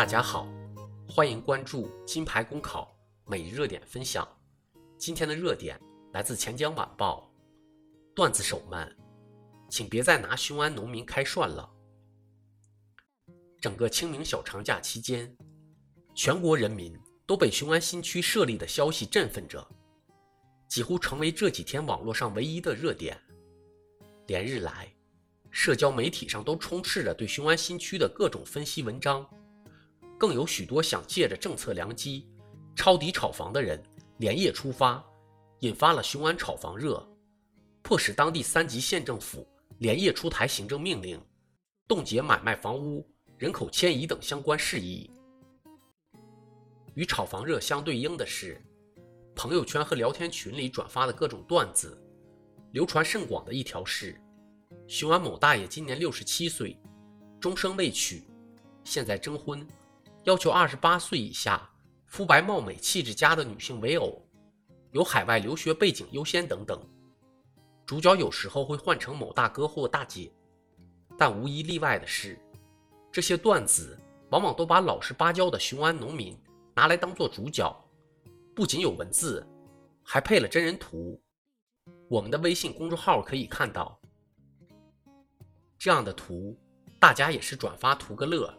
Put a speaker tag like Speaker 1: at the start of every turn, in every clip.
Speaker 1: 大家好，欢迎关注金牌公考每日热点分享。今天的热点来自钱江晚报，段子手们，请别再拿雄安农民开涮了。整个清明小长假期间，全国人民都被雄安新区设立的消息振奋着，几乎成为这几天网络上唯一的热点。连日来，社交媒体上都充斥着对雄安新区的各种分析文章。更有许多想借着政策良机抄底炒房的人连夜出发，引发了雄安炒房热，迫使当地三级县政府连夜出台行政命令，冻结买卖房屋、人口迁移等相关事宜。与炒房热相对应的是，朋友圈和聊天群里转发的各种段子，流传甚广的一条是：雄安某大爷今年六十七岁，终生未娶，现在征婚。要求二十八岁以下、肤白貌美、气质佳的女性为偶，有海外留学背景优先等等。主角有时候会换成某大哥或大姐，但无一例外的是，这些段子往往都把老实巴交的雄安农民拿来当做主角，不仅有文字，还配了真人图。我们的微信公众号可以看到这样的图，大家也是转发图个乐。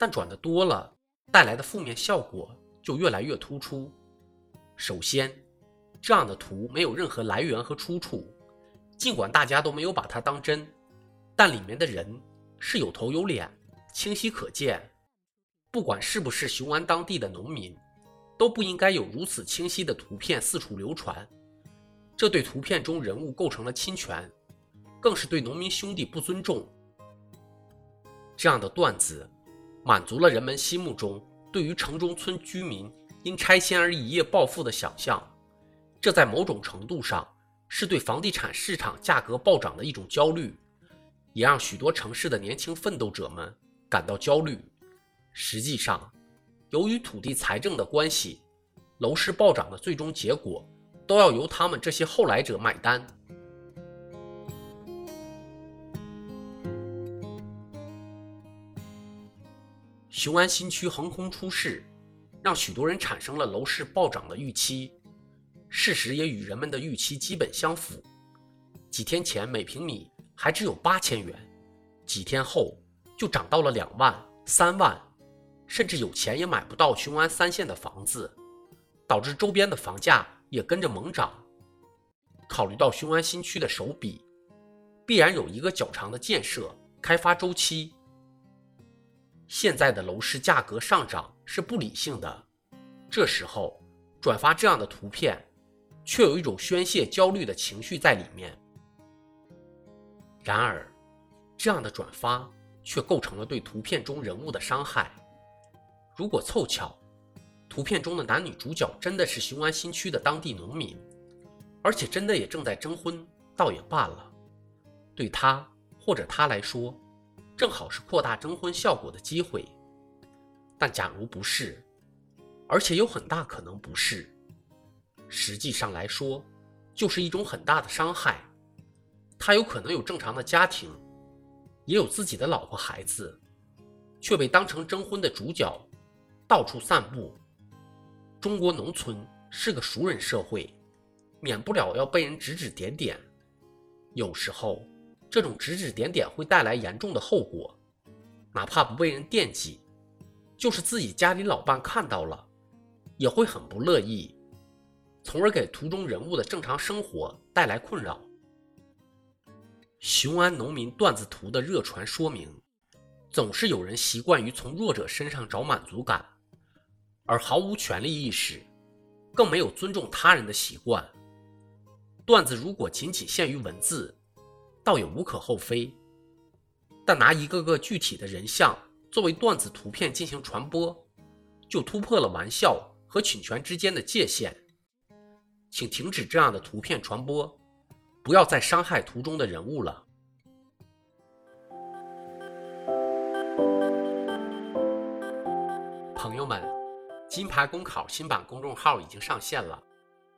Speaker 1: 但转的多了，带来的负面效果就越来越突出。首先，这样的图没有任何来源和出处，尽管大家都没有把它当真，但里面的人是有头有脸，清晰可见。不管是不是雄安当地的农民，都不应该有如此清晰的图片四处流传，这对图片中人物构成了侵权，更是对农民兄弟不尊重。这样的段子。满足了人们心目中对于城中村居民因拆迁而一夜暴富的想象，这在某种程度上是对房地产市场价格暴涨的一种焦虑，也让许多城市的年轻奋斗者们感到焦虑。实际上，由于土地财政的关系，楼市暴涨的最终结果都要由他们这些后来者买单。雄安新区横空出世，让许多人产生了楼市暴涨的预期，事实也与人们的预期基本相符。几天前每平米还只有八千元，几天后就涨到了两万、三万，甚至有钱也买不到雄安三线的房子，导致周边的房价也跟着猛涨。考虑到雄安新区的手笔，必然有一个较长的建设开发周期。现在的楼市价格上涨是不理性的，这时候转发这样的图片，却有一种宣泄焦虑的情绪在里面。然而，这样的转发却构成了对图片中人物的伤害。如果凑巧，图片中的男女主角真的是雄安新区的当地农民，而且真的也正在征婚，倒也罢了，对他或者他来说。正好是扩大征婚效果的机会，但假如不是，而且有很大可能不是，实际上来说，就是一种很大的伤害。他有可能有正常的家庭，也有自己的老婆孩子，却被当成征婚的主角，到处散布。中国农村是个熟人社会，免不了要被人指指点点，有时候。这种指指点点会带来严重的后果，哪怕不被人惦记，就是自己家里老伴看到了，也会很不乐意，从而给图中人物的正常生活带来困扰。雄安农民段子图的热传说明，总是有人习惯于从弱者身上找满足感，而毫无权利意识，更没有尊重他人的习惯。段子如果仅仅限于文字。倒也无可厚非，但拿一个个具体的人像作为段子图片进行传播，就突破了玩笑和侵权之间的界限。请停止这样的图片传播，不要再伤害图中的人物了。朋友们，金牌公考新版公众号已经上线了，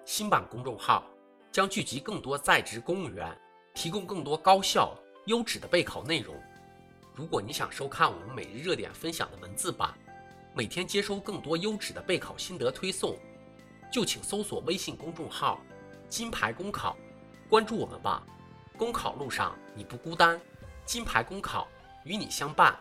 Speaker 1: 新版公众号将聚集更多在职公务员。提供更多高效、优质的备考内容，如果你想收看我们每日热点分享的文字版，每天接收更多优质的备考心得推送，就请搜索微信公众号“金牌公考”，关注我们吧。公考路上你不孤单，金牌公考与你相伴。